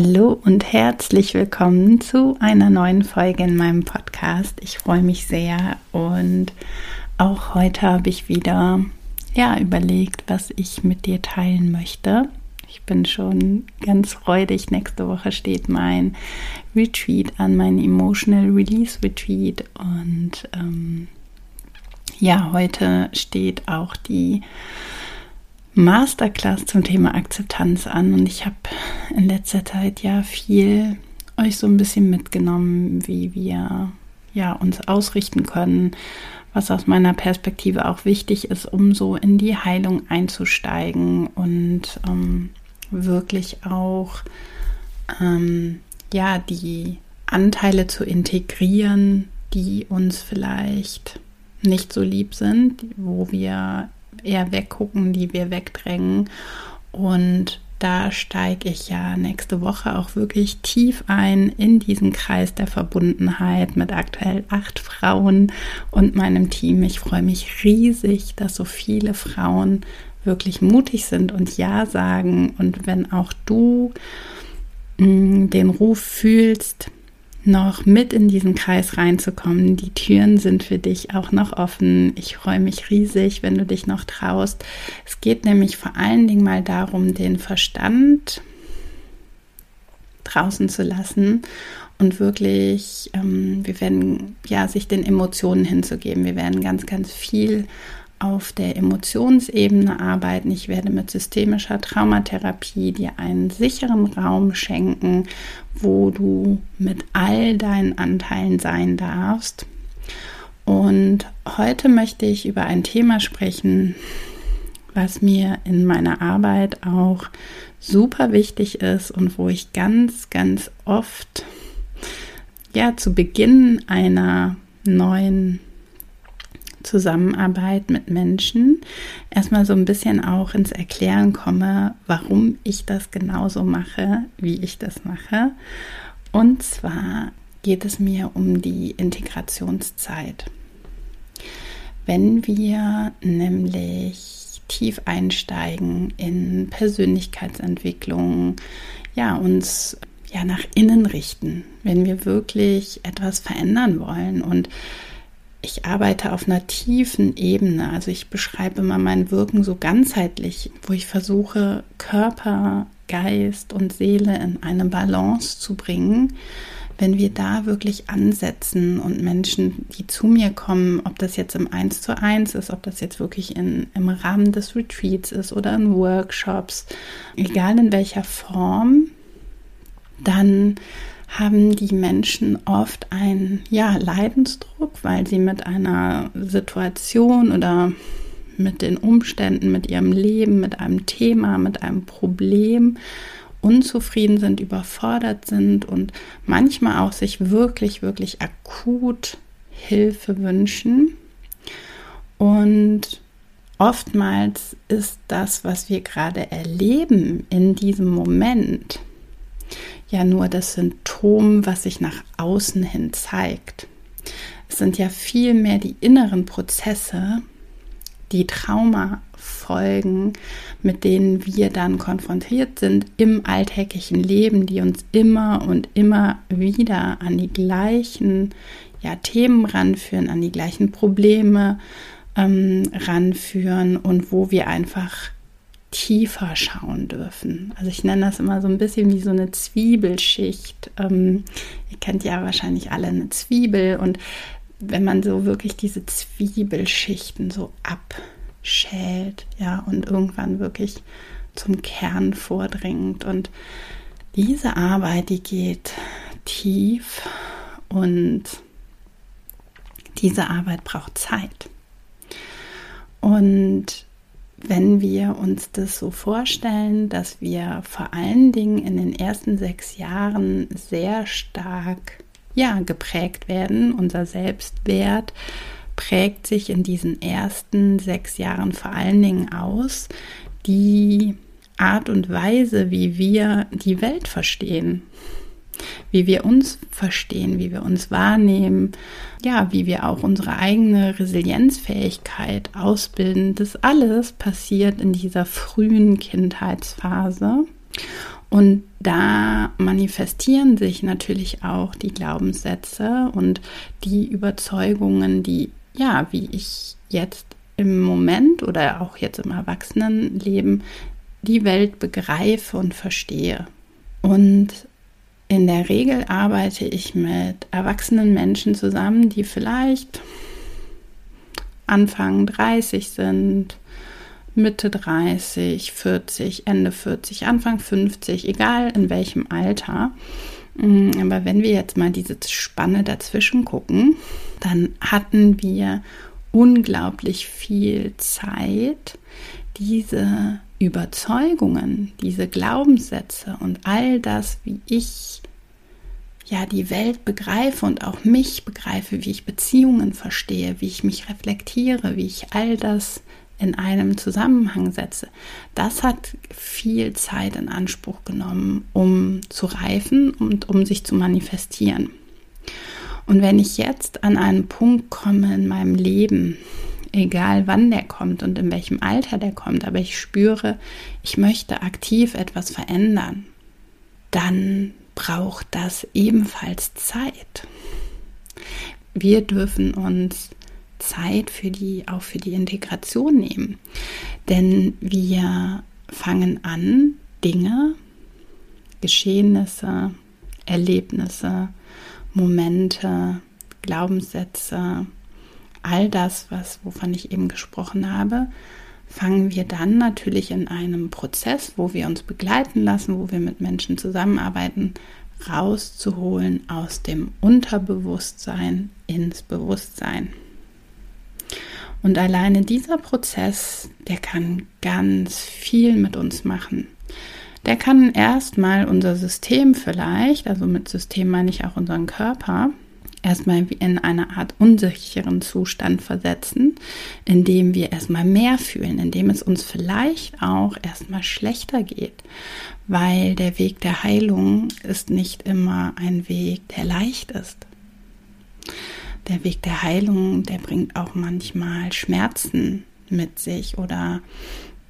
Hallo und herzlich willkommen zu einer neuen Folge in meinem Podcast. Ich freue mich sehr und auch heute habe ich wieder ja überlegt, was ich mit dir teilen möchte. Ich bin schon ganz freudig. Nächste Woche steht mein Retreat an, mein Emotional Release Retreat und ähm, ja, heute steht auch die Masterclass zum Thema Akzeptanz an und ich habe in letzter Zeit ja viel euch so ein bisschen mitgenommen, wie wir ja uns ausrichten können, was aus meiner Perspektive auch wichtig ist, um so in die Heilung einzusteigen und ähm, wirklich auch ähm, ja die Anteile zu integrieren, die uns vielleicht nicht so lieb sind, wo wir eher weggucken, die wir wegdrängen. Und da steige ich ja nächste Woche auch wirklich tief ein in diesen Kreis der Verbundenheit mit aktuell acht Frauen und meinem Team. Ich freue mich riesig, dass so viele Frauen wirklich mutig sind und Ja sagen. Und wenn auch du mm, den Ruf fühlst, noch mit in diesen Kreis reinzukommen. Die Türen sind für dich auch noch offen. Ich freue mich riesig, wenn du dich noch traust. Es geht nämlich vor allen Dingen mal darum, den Verstand draußen zu lassen und wirklich, ähm, wir werden ja sich den Emotionen hinzugeben. Wir werden ganz, ganz viel auf der Emotionsebene arbeiten. Ich werde mit systemischer Traumatherapie dir einen sicheren Raum schenken, wo du mit all deinen Anteilen sein darfst. Und heute möchte ich über ein Thema sprechen, was mir in meiner Arbeit auch super wichtig ist und wo ich ganz, ganz oft ja zu Beginn einer neuen Zusammenarbeit mit Menschen erstmal so ein bisschen auch ins Erklären komme, warum ich das genauso mache, wie ich das mache. Und zwar geht es mir um die Integrationszeit. Wenn wir nämlich tief einsteigen in Persönlichkeitsentwicklung, ja, uns ja nach innen richten, wenn wir wirklich etwas verändern wollen und ich arbeite auf einer tiefen Ebene. Also ich beschreibe immer mein Wirken so ganzheitlich, wo ich versuche, Körper, Geist und Seele in eine Balance zu bringen. Wenn wir da wirklich ansetzen und Menschen, die zu mir kommen, ob das jetzt im Eins zu eins ist, ob das jetzt wirklich in, im Rahmen des Retreats ist oder in Workshops, egal in welcher Form, dann haben die Menschen oft einen ja, Leidensdruck, weil sie mit einer Situation oder mit den Umständen, mit ihrem Leben, mit einem Thema, mit einem Problem unzufrieden sind, überfordert sind und manchmal auch sich wirklich, wirklich akut Hilfe wünschen. Und oftmals ist das, was wir gerade erleben in diesem Moment, ja nur das Symptom, was sich nach außen hin zeigt. Es sind ja vielmehr die inneren Prozesse, die Traumafolgen, mit denen wir dann konfrontiert sind im alltäglichen Leben, die uns immer und immer wieder an die gleichen ja, Themen ranführen, an die gleichen Probleme ähm, ranführen und wo wir einfach tiefer schauen dürfen. Also ich nenne das immer so ein bisschen wie so eine Zwiebelschicht. Ähm, ihr kennt ja wahrscheinlich alle eine Zwiebel und wenn man so wirklich diese Zwiebelschichten so abschält, ja, und irgendwann wirklich zum Kern vordringt. Und diese Arbeit, die geht tief und diese Arbeit braucht Zeit. Und wenn wir uns das so vorstellen, dass wir vor allen Dingen in den ersten sechs Jahren sehr stark ja, geprägt werden, unser Selbstwert prägt sich in diesen ersten sechs Jahren vor allen Dingen aus, die Art und Weise, wie wir die Welt verstehen wie wir uns verstehen, wie wir uns wahrnehmen, ja, wie wir auch unsere eigene Resilienzfähigkeit ausbilden. Das alles passiert in dieser frühen Kindheitsphase. Und da manifestieren sich natürlich auch die Glaubenssätze und die Überzeugungen, die, ja, wie ich jetzt im Moment oder auch jetzt im Erwachsenenleben die Welt begreife und verstehe. Und in der Regel arbeite ich mit erwachsenen Menschen zusammen, die vielleicht Anfang 30 sind, Mitte 30, 40, Ende 40, Anfang 50, egal in welchem Alter. Mm, aber wenn wir jetzt mal diese Spanne dazwischen gucken, dann hatten wir unglaublich viel Zeit, diese Überzeugungen, diese Glaubenssätze und all das, wie ich ja die Welt begreife und auch mich begreife, wie ich Beziehungen verstehe, wie ich mich reflektiere, wie ich all das in einem Zusammenhang setze. Das hat viel Zeit in Anspruch genommen, um zu reifen und um sich zu manifestieren. Und wenn ich jetzt an einen Punkt komme in meinem Leben, egal wann der kommt und in welchem Alter der kommt, aber ich spüre, ich möchte aktiv etwas verändern, dann braucht das ebenfalls Zeit. Wir dürfen uns Zeit für die, auch für die Integration nehmen. Denn wir fangen an, Dinge, Geschehnisse, Erlebnisse, Momente, Glaubenssätze, all das, was, wovon ich eben gesprochen habe, fangen wir dann natürlich in einem Prozess, wo wir uns begleiten lassen, wo wir mit Menschen zusammenarbeiten, rauszuholen aus dem Unterbewusstsein ins Bewusstsein. Und alleine dieser Prozess, der kann ganz viel mit uns machen. Der kann erstmal unser System vielleicht, also mit System meine ich auch unseren Körper, erstmal in eine Art unsicheren Zustand versetzen, in dem wir erstmal mehr fühlen, in dem es uns vielleicht auch erstmal schlechter geht, weil der Weg der Heilung ist nicht immer ein Weg, der leicht ist. Der Weg der Heilung, der bringt auch manchmal Schmerzen mit sich oder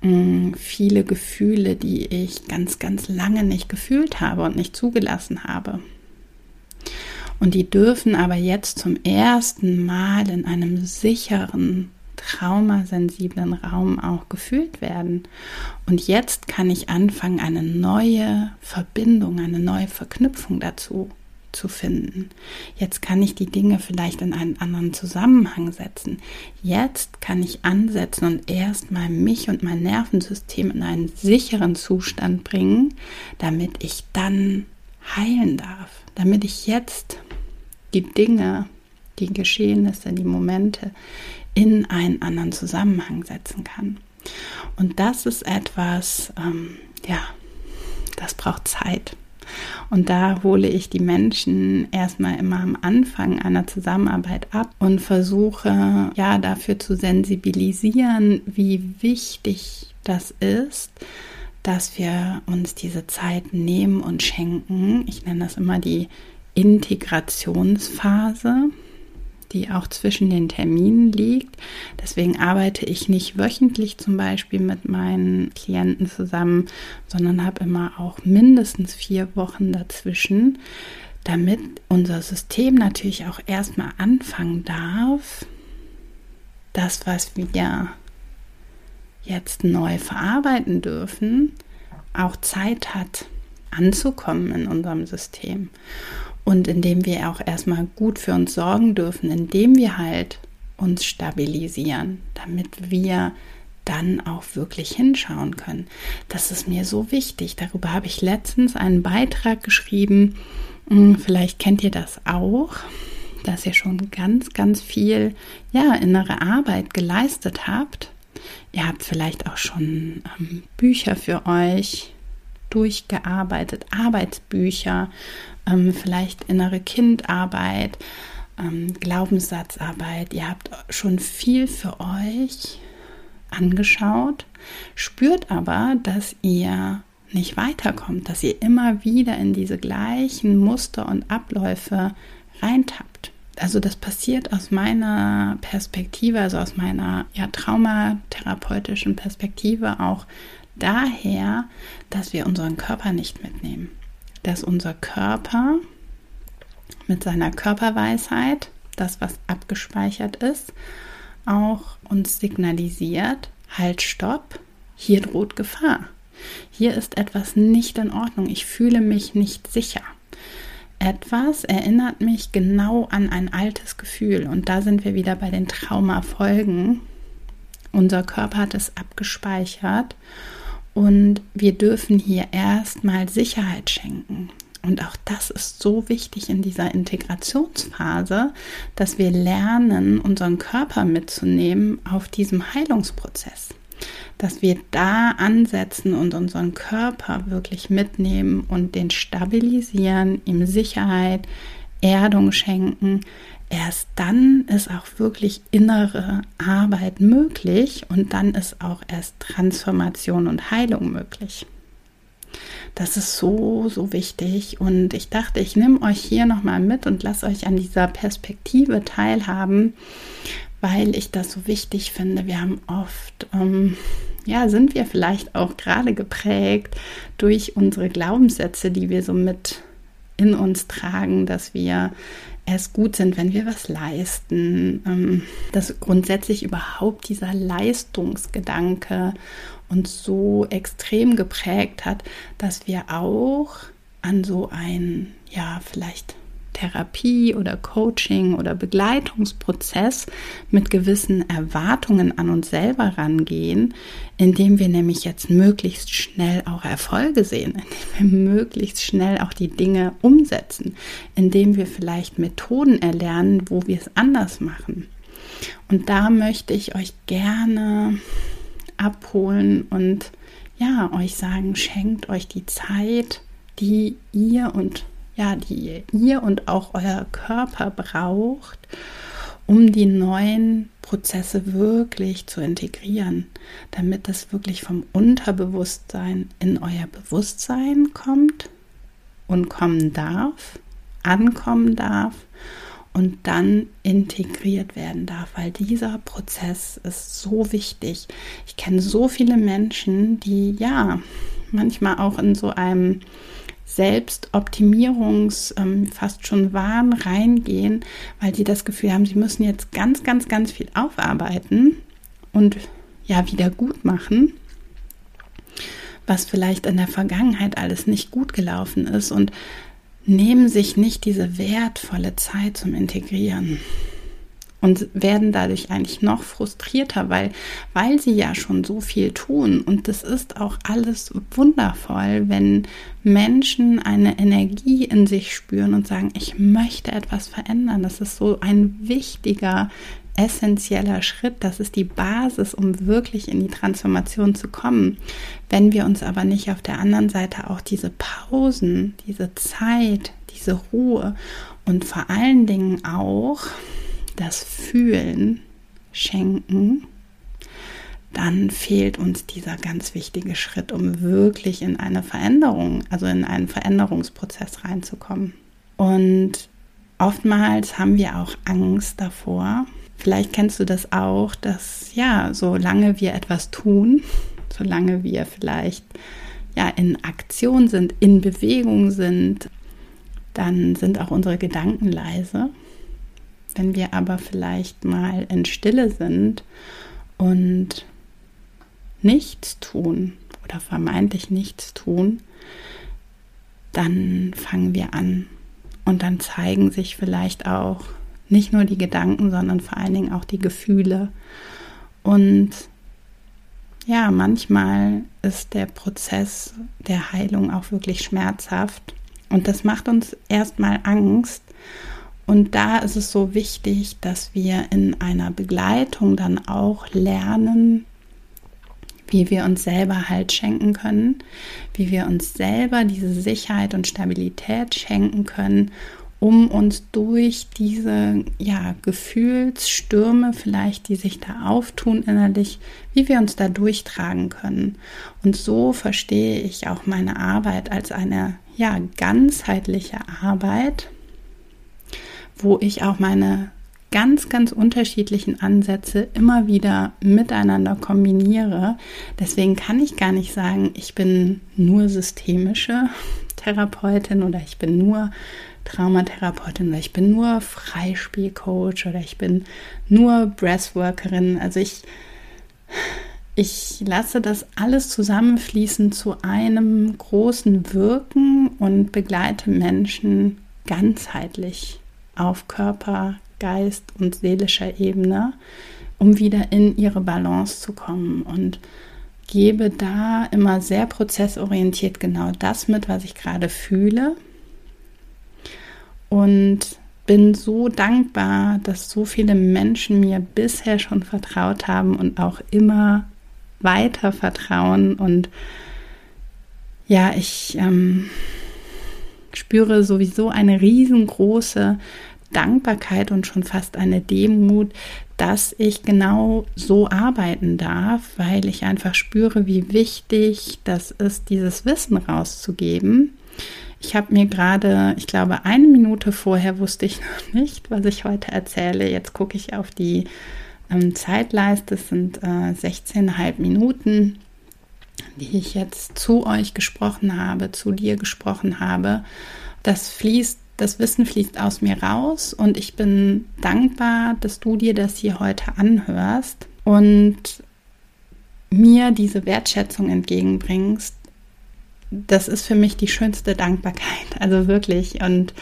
mm, viele Gefühle, die ich ganz, ganz lange nicht gefühlt habe und nicht zugelassen habe. Und die dürfen aber jetzt zum ersten Mal in einem sicheren, traumasensiblen Raum auch gefühlt werden. Und jetzt kann ich anfangen, eine neue Verbindung, eine neue Verknüpfung dazu zu finden. Jetzt kann ich die Dinge vielleicht in einen anderen Zusammenhang setzen. Jetzt kann ich ansetzen und erstmal mich und mein Nervensystem in einen sicheren Zustand bringen, damit ich dann heilen darf, damit ich jetzt die Dinge, die Geschehnisse, die Momente in einen anderen Zusammenhang setzen kann. Und das ist etwas, ähm, ja, das braucht Zeit. Und da hole ich die Menschen erstmal immer am Anfang einer Zusammenarbeit ab und versuche ja dafür zu sensibilisieren, wie wichtig das ist, dass wir uns diese Zeit nehmen und schenken. Ich nenne das immer die Integrationsphase, die auch zwischen den Terminen liegt. Deswegen arbeite ich nicht wöchentlich zum Beispiel mit meinen Klienten zusammen, sondern habe immer auch mindestens vier Wochen dazwischen, damit unser System natürlich auch erstmal anfangen darf, das, was wir jetzt neu verarbeiten dürfen, auch Zeit hat anzukommen in unserem System und indem wir auch erstmal gut für uns sorgen dürfen, indem wir halt uns stabilisieren, damit wir dann auch wirklich hinschauen können. Das ist mir so wichtig. Darüber habe ich letztens einen Beitrag geschrieben. Hm, vielleicht kennt ihr das auch, dass ihr schon ganz, ganz viel ja, innere Arbeit geleistet habt Ihr habt vielleicht auch schon ähm, Bücher für euch durchgearbeitet, Arbeitsbücher, ähm, vielleicht innere Kindarbeit, ähm, Glaubenssatzarbeit. Ihr habt schon viel für euch angeschaut, spürt aber, dass ihr nicht weiterkommt, dass ihr immer wieder in diese gleichen Muster und Abläufe reintappt. Also das passiert aus meiner Perspektive, also aus meiner ja, traumatherapeutischen Perspektive auch daher, dass wir unseren Körper nicht mitnehmen. Dass unser Körper mit seiner Körperweisheit, das was abgespeichert ist, auch uns signalisiert, halt, stopp, hier droht Gefahr. Hier ist etwas nicht in Ordnung. Ich fühle mich nicht sicher. Etwas erinnert mich genau an ein altes Gefühl. Und da sind wir wieder bei den Traumafolgen. Unser Körper hat es abgespeichert und wir dürfen hier erstmal Sicherheit schenken. Und auch das ist so wichtig in dieser Integrationsphase, dass wir lernen, unseren Körper mitzunehmen auf diesem Heilungsprozess dass wir da ansetzen und unseren Körper wirklich mitnehmen und den stabilisieren, ihm Sicherheit, Erdung schenken. Erst dann ist auch wirklich innere Arbeit möglich und dann ist auch erst Transformation und Heilung möglich. Das ist so, so wichtig. Und ich dachte, ich nehme euch hier nochmal mit und lasse euch an dieser Perspektive teilhaben, weil ich das so wichtig finde. Wir haben oft, ähm, ja, sind wir vielleicht auch gerade geprägt durch unsere Glaubenssätze, die wir so mit in uns tragen, dass wir es gut sind, wenn wir was leisten, ähm, dass grundsätzlich überhaupt dieser Leistungsgedanke uns so extrem geprägt hat, dass wir auch an so ein, ja, vielleicht Therapie oder Coaching oder Begleitungsprozess mit gewissen Erwartungen an uns selber rangehen, indem wir nämlich jetzt möglichst schnell auch Erfolge sehen, indem wir möglichst schnell auch die Dinge umsetzen, indem wir vielleicht Methoden erlernen, wo wir es anders machen. Und da möchte ich euch gerne abholen und ja, euch sagen, schenkt euch die Zeit, die ihr und ja, die ihr und auch euer Körper braucht, um die neuen Prozesse wirklich zu integrieren, damit es wirklich vom Unterbewusstsein in euer Bewusstsein kommt und kommen darf, ankommen darf und dann integriert werden darf, weil dieser Prozess ist so wichtig. Ich kenne so viele Menschen, die ja manchmal auch in so einem Selbstoptimierungs ähm, fast schon Wahn reingehen, weil sie das Gefühl haben, sie müssen jetzt ganz, ganz, ganz viel aufarbeiten und ja wieder gut machen, was vielleicht in der Vergangenheit alles nicht gut gelaufen ist und nehmen sich nicht diese wertvolle Zeit zum Integrieren und werden dadurch eigentlich noch frustrierter, weil, weil sie ja schon so viel tun. Und das ist auch alles wundervoll, wenn Menschen eine Energie in sich spüren und sagen, ich möchte etwas verändern. Das ist so ein wichtiger, essentieller Schritt. Das ist die Basis, um wirklich in die Transformation zu kommen. Wenn wir uns aber nicht auf der anderen Seite auch diese Pausen, diese Zeit, diese Ruhe und vor allen Dingen auch das Fühlen schenken, dann fehlt uns dieser ganz wichtige Schritt, um wirklich in eine Veränderung, also in einen Veränderungsprozess reinzukommen. Und oftmals haben wir auch Angst davor. Vielleicht kennst du das auch, dass ja, solange wir etwas tun, solange wir vielleicht ja in Aktion sind, in Bewegung sind, dann sind auch unsere Gedanken leise. Wenn wir aber vielleicht mal in Stille sind und nichts tun oder vermeintlich nichts tun, dann fangen wir an und dann zeigen sich vielleicht auch nicht nur die Gedanken, sondern vor allen Dingen auch die Gefühle. Und ja, manchmal ist der Prozess der Heilung auch wirklich schmerzhaft und das macht uns erstmal Angst und da ist es so wichtig, dass wir in einer Begleitung dann auch lernen, wie wir uns selber Halt schenken können, wie wir uns selber diese Sicherheit und Stabilität schenken können, um uns durch diese ja, Gefühlsstürme vielleicht, die sich da auftun innerlich, wie wir uns da durchtragen können. Und so verstehe ich auch meine Arbeit als eine ja, ganzheitliche Arbeit, wo ich auch meine ganz, ganz unterschiedlichen Ansätze immer wieder miteinander kombiniere. Deswegen kann ich gar nicht sagen, ich bin nur systemische Therapeutin oder ich bin nur Traumatherapeutin oder ich bin nur Freispielcoach oder ich bin nur Breathworkerin. Also ich, ich lasse das alles zusammenfließen zu einem großen Wirken und begleite Menschen ganzheitlich auf Körper, Geist und seelischer Ebene, um wieder in ihre Balance zu kommen und gebe da immer sehr prozessorientiert genau das mit, was ich gerade fühle und bin so dankbar, dass so viele Menschen mir bisher schon vertraut haben und auch immer weiter vertrauen. Und ja, ich ähm, spüre sowieso eine riesengroße Dankbarkeit und schon fast eine Demut, dass ich genau so arbeiten darf, weil ich einfach spüre, wie wichtig das ist, dieses Wissen rauszugeben ich habe mir gerade, ich glaube, eine Minute vorher wusste ich noch nicht, was ich heute erzähle. Jetzt gucke ich auf die ähm, Zeitleiste. Es sind äh, 16,5 Minuten, die ich jetzt zu euch gesprochen habe, zu dir gesprochen habe. Das fließt, das Wissen fließt aus mir raus und ich bin dankbar, dass du dir das hier heute anhörst und mir diese Wertschätzung entgegenbringst, das ist für mich die schönste Dankbarkeit. Also wirklich. Und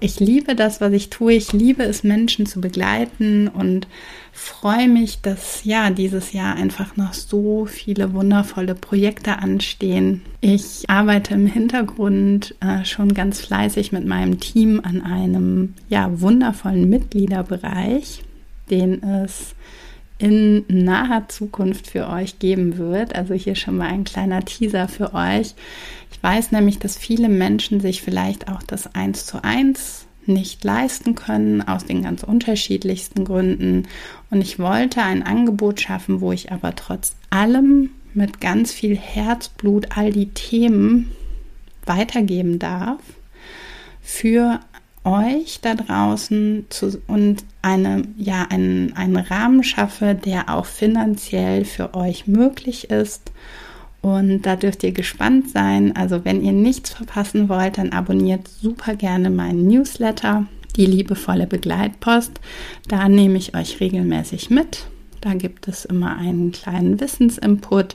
ich liebe das, was ich tue. Ich liebe es, Menschen zu begleiten und freue mich, dass ja dieses Jahr einfach noch so viele wundervolle Projekte anstehen. Ich arbeite im Hintergrund äh, schon ganz fleißig mit meinem Team an einem ja wundervollen Mitgliederbereich, den es in naher Zukunft für euch geben wird. Also hier schon mal ein kleiner Teaser für euch. Ich weiß nämlich, dass viele Menschen sich vielleicht auch das eins zu eins nicht leisten können, aus den ganz unterschiedlichsten Gründen. Und ich wollte ein Angebot schaffen, wo ich aber trotz allem mit ganz viel Herzblut all die Themen weitergeben darf für euch da draußen zu, und eine, ja, einen, einen Rahmen schaffe, der auch finanziell für euch möglich ist. Und da dürft ihr gespannt sein. Also wenn ihr nichts verpassen wollt, dann abonniert super gerne meinen Newsletter, die liebevolle Begleitpost. Da nehme ich euch regelmäßig mit. Da gibt es immer einen kleinen Wissensinput.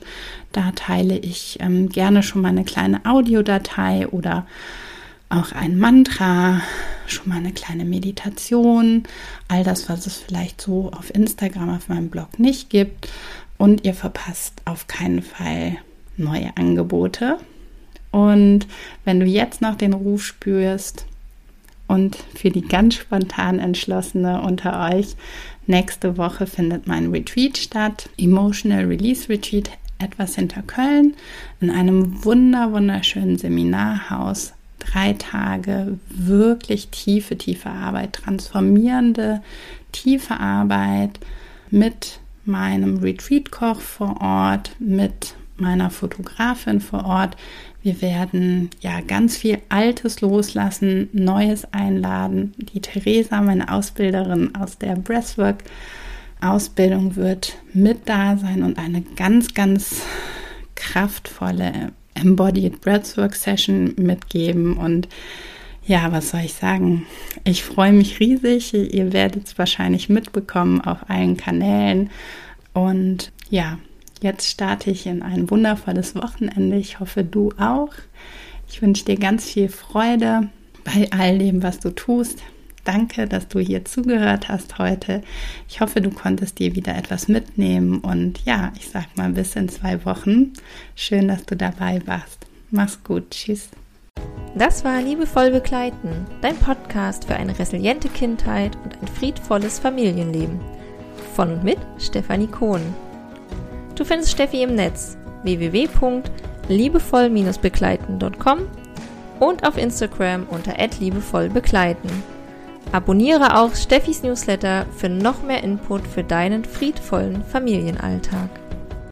Da teile ich ähm, gerne schon mal eine kleine Audiodatei oder auch ein Mantra, schon mal eine kleine Meditation, all das, was es vielleicht so auf Instagram, auf meinem Blog nicht gibt. Und ihr verpasst auf keinen Fall neue Angebote. Und wenn du jetzt noch den Ruf spürst und für die ganz spontan Entschlossene unter euch, nächste Woche findet mein Retreat statt, Emotional Release Retreat, etwas hinter Köln, in einem wunder, wunderschönen Seminarhaus drei Tage wirklich tiefe, tiefe Arbeit, transformierende, tiefe Arbeit mit meinem Retreat-Koch vor Ort, mit meiner Fotografin vor Ort. Wir werden ja ganz viel Altes loslassen, Neues einladen. Die Theresa, meine Ausbilderin aus der Breathwork Ausbildung, wird mit da sein und eine ganz, ganz kraftvolle Embodied Breathwork Session mitgeben. Und ja, was soll ich sagen? Ich freue mich riesig. Ihr werdet es wahrscheinlich mitbekommen auf allen Kanälen. Und ja, jetzt starte ich in ein wundervolles Wochenende. Ich hoffe, du auch. Ich wünsche dir ganz viel Freude bei all dem, was du tust. Danke, dass du hier zugehört hast heute. Ich hoffe, du konntest dir wieder etwas mitnehmen und ja, ich sag mal bis in zwei Wochen. Schön, dass du dabei warst. Mach's gut. Tschüss. Das war Liebevoll Begleiten, dein Podcast für eine resiliente Kindheit und ein friedvolles Familienleben. Von und mit Stefanie Kohn. Du findest Steffi im Netz www.liebevoll-begleiten.com und auf Instagram unter liebevollbegleiten. Abonniere auch Steffis Newsletter für noch mehr Input für deinen friedvollen Familienalltag.